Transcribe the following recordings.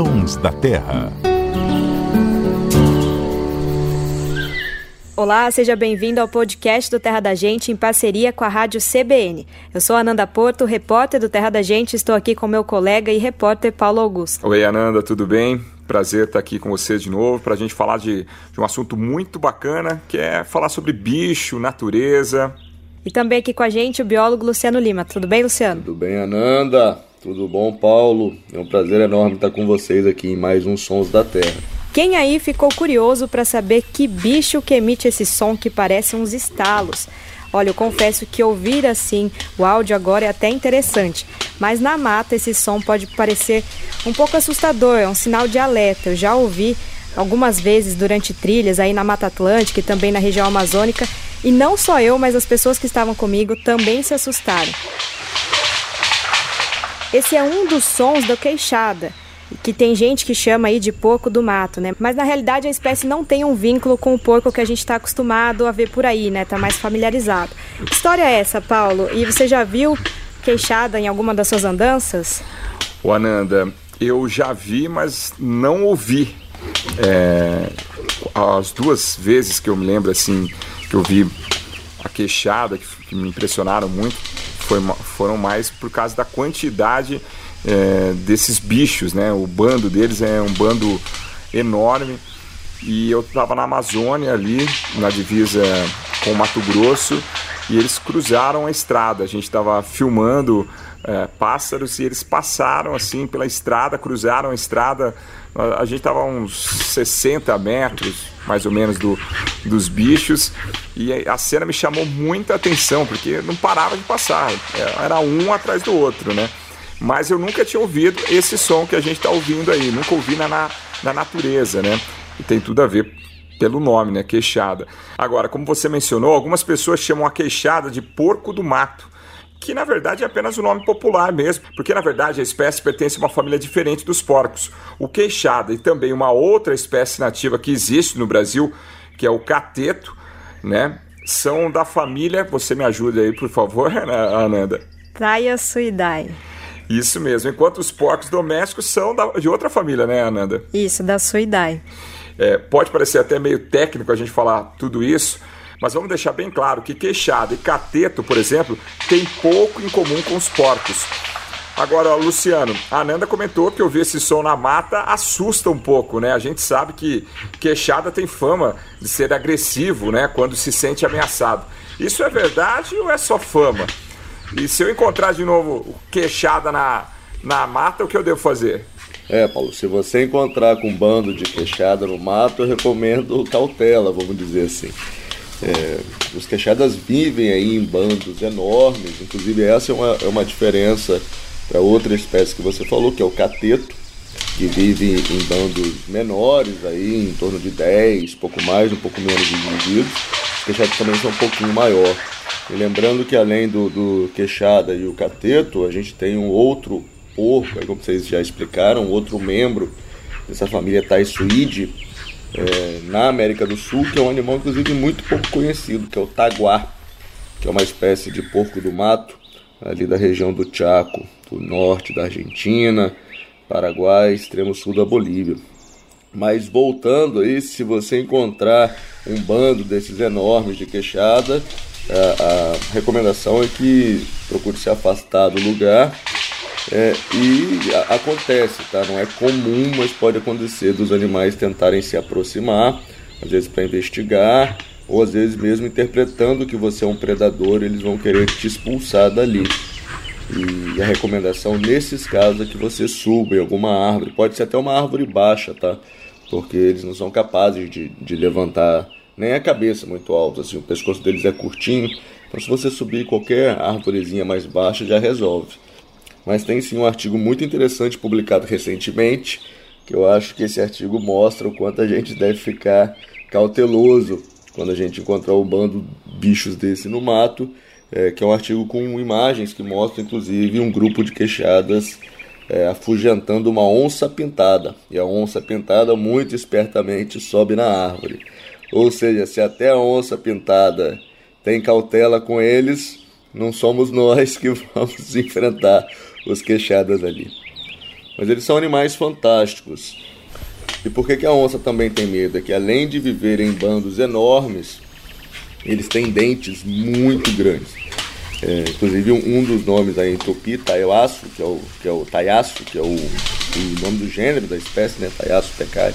Sons da Terra. Olá, seja bem-vindo ao podcast do Terra da Gente em parceria com a Rádio CBN. Eu sou Ananda Porto, repórter do Terra da Gente, estou aqui com meu colega e repórter Paulo Augusto. Oi, Ananda, tudo bem? Prazer estar aqui com você de novo para a gente falar de, de um assunto muito bacana que é falar sobre bicho, natureza. E também aqui com a gente o biólogo Luciano Lima. Tudo bem, Luciano? Tudo bem, Ananda? Tudo bom, Paulo? É um prazer enorme estar com vocês aqui em mais um Sons da Terra. Quem aí ficou curioso para saber que bicho que emite esse som que parece uns estalos? Olha, eu confesso que ouvir assim o áudio agora é até interessante, mas na mata esse som pode parecer um pouco assustador, é um sinal de alerta. Eu já ouvi algumas vezes durante trilhas aí na Mata Atlântica e também na região amazônica, e não só eu, mas as pessoas que estavam comigo também se assustaram. Esse é um dos sons da queixada que tem gente que chama aí de porco do mato, né? Mas na realidade a espécie não tem um vínculo com o porco que a gente está acostumado a ver por aí, né? Tá mais familiarizado. Que história é essa, Paulo? E você já viu queixada em alguma das suas andanças? O Ananda, eu já vi, mas não ouvi. É, as duas vezes que eu me lembro assim que eu vi a queixada que, que me impressionaram muito foi, foram mais por causa da quantidade é, desses bichos, né? O bando deles é um bando enorme. E eu estava na Amazônia ali, na divisa com o Mato Grosso, e eles cruzaram a estrada. A gente estava filmando é, pássaros e eles passaram assim pela estrada, cruzaram a estrada. A gente estava uns 60 metros, mais ou menos, do, dos bichos. E a cena me chamou muita atenção, porque não parava de passar. É, era um atrás do outro, né? mas eu nunca tinha ouvido esse som que a gente está ouvindo aí, nunca ouvi na, na, na natureza, né? E tem tudo a ver pelo nome, né? Queixada. Agora, como você mencionou, algumas pessoas chamam a queixada de porco do mato que na verdade é apenas o um nome popular mesmo, porque na verdade a espécie pertence a uma família diferente dos porcos. O queixada e também uma outra espécie nativa que existe no Brasil, que é o cateto, né? São da família, você me ajuda aí, por favor, Ananda. Traiasuidae. Isso mesmo. Enquanto os porcos domésticos são da, de outra família, né, Ananda? Isso, da Suidae. É, pode parecer até meio técnico a gente falar tudo isso, mas vamos deixar bem claro que queixada e cateto, por exemplo, tem pouco em comum com os porcos. Agora, Luciano, a Ananda comentou que ouvir esse som na mata assusta um pouco, né? A gente sabe que queixada tem fama de ser agressivo, né? Quando se sente ameaçado. Isso é verdade ou é só fama? E se eu encontrar de novo queixada na, na mata, o que eu devo fazer? É, Paulo, se você encontrar com um bando de queixada no mato, eu recomendo cautela, vamos dizer assim. É, os queixadas vivem aí em bandos enormes, inclusive essa é uma, é uma diferença para outra espécie que você falou, que é o cateto, que vive em bandos menores, aí em torno de 10, pouco mais, um pouco menos de indivíduos. Os queixadas também são um pouquinho maior. E lembrando que além do, do queixada e o cateto, a gente tem um outro porco, como vocês já explicaram, outro membro dessa família Taisuide, é, na América do Sul, que é um animal inclusive muito pouco conhecido, que é o taguá, que é uma espécie de porco do mato, ali da região do Chaco, do norte da Argentina, Paraguai, extremo sul da Bolívia. Mas voltando aí, se você encontrar um bando desses enormes de queixada, a, a recomendação é que procure se afastar do lugar. É, e a, acontece, tá? Não é comum, mas pode acontecer dos animais tentarem se aproximar, às vezes para investigar, ou às vezes mesmo interpretando que você é um predador, eles vão querer te expulsar dali. E a recomendação nesses casos é que você suba em alguma árvore, pode ser até uma árvore baixa, tá? Porque eles não são capazes de, de levantar nem a cabeça muito alta, assim, o pescoço deles é curtinho. Então, se você subir qualquer árvorezinha mais baixa, já resolve. Mas tem sim um artigo muito interessante publicado recentemente, que eu acho que esse artigo mostra o quanto a gente deve ficar cauteloso quando a gente encontrar um bando de bichos desse no mato, é, que é um artigo com imagens que mostra inclusive um grupo de queixadas é, afugentando uma onça pintada. E a onça pintada muito espertamente sobe na árvore. Ou seja, se até a onça pintada tem cautela com eles, não somos nós que vamos enfrentar os queixadas ali. Mas eles são animais fantásticos. E por que, que a onça também tem medo? É que além de viver em bandos enormes, eles têm dentes muito grandes. É, inclusive um, dos nomes aí em tupi, taiaço, que é o que é o taiaço, que é o, o nome do gênero da espécie, né, taiaço pecari.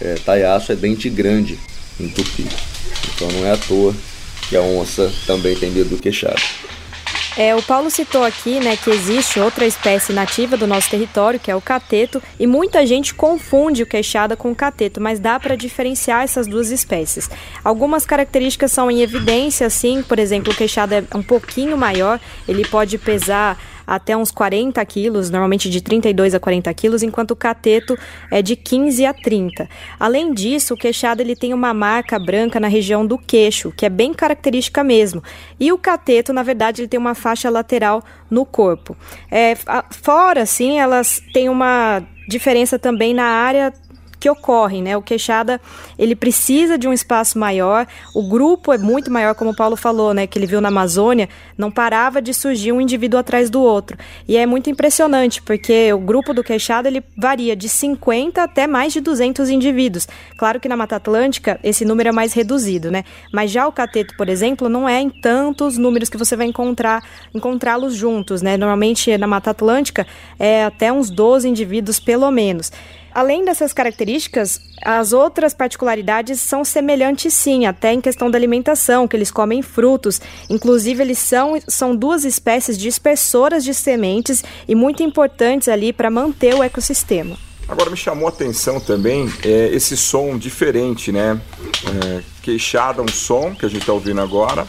É, taiaço é dente grande em tupi. Então não é à toa que a onça também tem medo do queixado. É, o Paulo citou aqui né, que existe outra espécie nativa do nosso território, que é o cateto, e muita gente confunde o queixada com o cateto, mas dá para diferenciar essas duas espécies. Algumas características são em evidência, assim, por exemplo, o queixada é um pouquinho maior, ele pode pesar até uns 40 quilos, normalmente de 32 a 40 quilos, enquanto o cateto é de 15 a 30. Além disso, o queixado ele tem uma marca branca na região do queixo, que é bem característica mesmo. E o cateto, na verdade, ele tem uma faixa lateral no corpo. É, fora, assim, elas têm uma diferença também na área que ocorrem, né? O queixada, ele precisa de um espaço maior, o grupo é muito maior, como o Paulo falou, né? Que ele viu na Amazônia, não parava de surgir um indivíduo atrás do outro. E é muito impressionante, porque o grupo do queixada, ele varia de 50 até mais de 200 indivíduos. Claro que na Mata Atlântica, esse número é mais reduzido, né? Mas já o cateto, por exemplo, não é em tantos números que você vai encontrar encontrá-los juntos, né? Normalmente na Mata Atlântica é até uns 12 indivíduos pelo menos. Além dessas características, as outras particularidades são semelhantes sim, até em questão da alimentação, que eles comem frutos. Inclusive, eles são, são duas espécies dispersoras de sementes e muito importantes ali para manter o ecossistema. Agora me chamou a atenção também é, esse som diferente, né? É, queixada um som que a gente está ouvindo agora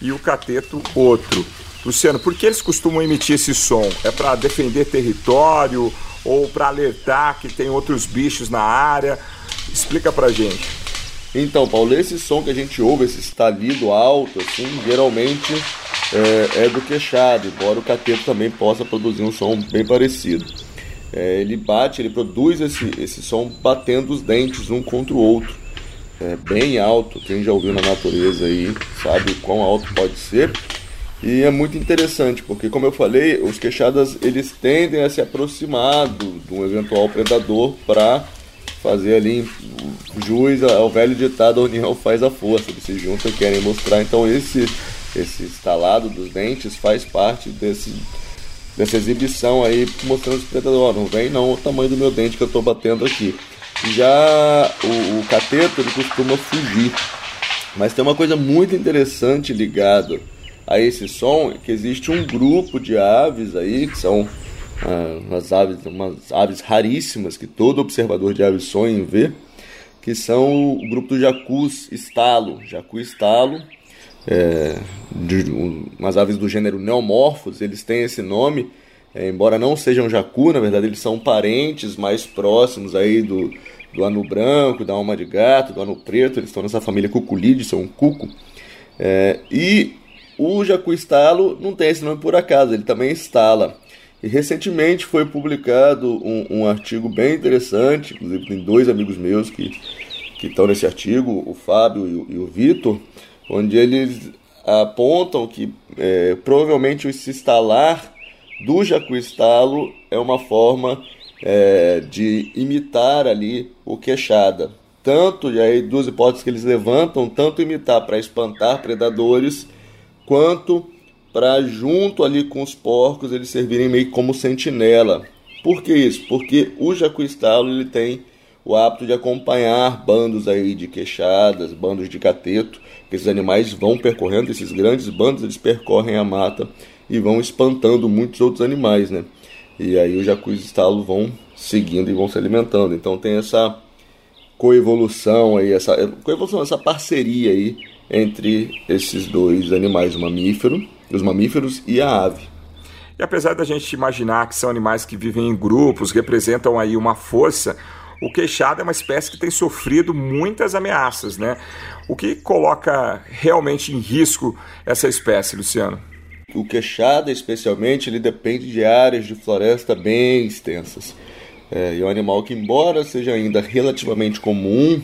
e o cateto outro. Luciano, por que eles costumam emitir esse som? É para defender território ou para alertar que tem outros bichos na área? Explica pra gente. Então, Paulo, esse som que a gente ouve, esse estalido alto, assim, geralmente é, é do queixado, embora o cateto também possa produzir um som bem parecido. É, ele bate, ele produz esse, esse som batendo os dentes um contra o outro. É bem alto, quem já ouviu na natureza aí sabe quão alto pode ser. E é muito interessante, porque como eu falei, os queixadas eles tendem a se aproximar do, de um eventual predador para fazer ali jus ao velho ditado a união faz a força. Eles se juntam e querem mostrar. Então esse esse estalado dos dentes faz parte desse dessa exibição aí mostrando os predadores. Não vem não o tamanho do meu dente que eu estou batendo aqui. Já o, o cateto ele costuma fugir. Mas tem uma coisa muito interessante ligada a esse som que existe um grupo de aves aí, que são ah, umas, aves, umas aves raríssimas que todo observador de aves sonha em ver, que são o grupo do jacus estalo. Jacu estalo, é, de, um, umas aves do gênero Neomorphos, eles têm esse nome, é, embora não sejam jacu, na verdade eles são parentes mais próximos aí do, do anu branco, da alma de gato, do anu preto, eles estão nessa família cuculide, são um cuco. É, e o Jacu Estalo não tem esse nome por acaso, ele também instala. E recentemente foi publicado um, um artigo bem interessante, inclusive tem dois amigos meus que, que estão nesse artigo, o Fábio e o, e o Vitor, onde eles apontam que é, provavelmente esse instalar do Jacu Estalo é uma forma é, de imitar ali o queixada. Tanto, e aí duas hipóteses que eles levantam, tanto imitar para espantar predadores, quanto para junto ali com os porcos eles servirem meio como sentinela. Por que isso? Porque o jacuistalo ele tem o hábito de acompanhar bandos aí de queixadas, bandos de cateto, que esses animais vão percorrendo, esses grandes bandos eles percorrem a mata e vão espantando muitos outros animais, né? E aí os jacuistalo vão seguindo e vão se alimentando. Então tem essa coevolução aí, essa coevolução, essa parceria aí entre esses dois animais, o mamífero, os mamíferos e a ave. E apesar da gente imaginar que são animais que vivem em grupos, representam aí uma força, o queixado é uma espécie que tem sofrido muitas ameaças, né? O que coloca realmente em risco essa espécie, Luciano? O queixado, especialmente, ele depende de áreas de floresta bem extensas. É, é um animal que, embora seja ainda relativamente comum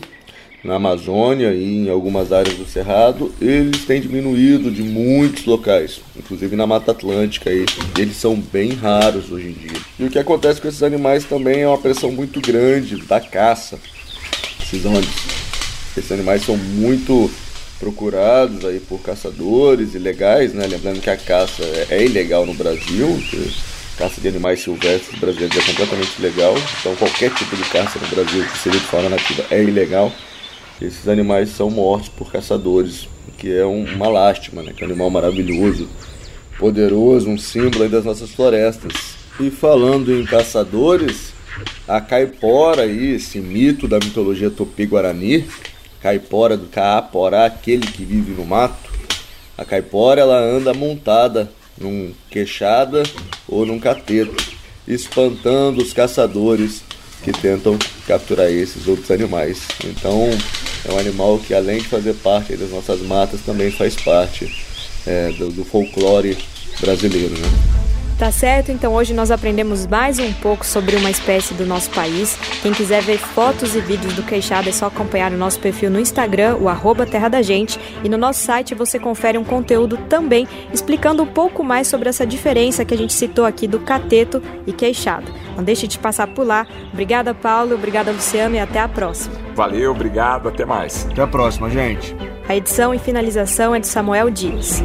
na Amazônia e em algumas áreas do Cerrado, eles têm diminuído de muitos locais, inclusive na Mata Atlântica aí, eles são bem raros hoje em dia. E o que acontece com esses animais também é uma pressão muito grande da caça. Esses, esses animais são muito procurados aí por caçadores ilegais, né? Lembrando que a caça é ilegal no Brasil, caça de animais silvestres brasileiros é completamente ilegal, então qualquer tipo de caça no Brasil que seja de fauna nativa é ilegal esses animais são mortos por caçadores, que é um, uma lástima, né? Que é um animal maravilhoso, poderoso, um símbolo das nossas florestas. E falando em caçadores, a caipora aí, esse mito da mitologia tupi-guarani, caipora do caaporá, aquele que vive no mato, a caipora ela anda montada num queixada ou num cateto, espantando os caçadores que tentam capturar esses outros animais. Então, é um animal que, além de fazer parte das nossas matas, também faz parte é, do, do folclore brasileiro. Né? Tá certo, então hoje nós aprendemos mais um pouco sobre uma espécie do nosso país. Quem quiser ver fotos e vídeos do queixado é só acompanhar o nosso perfil no Instagram, o arroba Terra da Gente, e no nosso site você confere um conteúdo também explicando um pouco mais sobre essa diferença que a gente citou aqui do cateto e queixado. Não deixe de passar por lá. Obrigada, Paulo, obrigada, Luciano, e até a próxima. Valeu, obrigado, até mais. Até a próxima, gente. A edição e finalização é de Samuel Dias.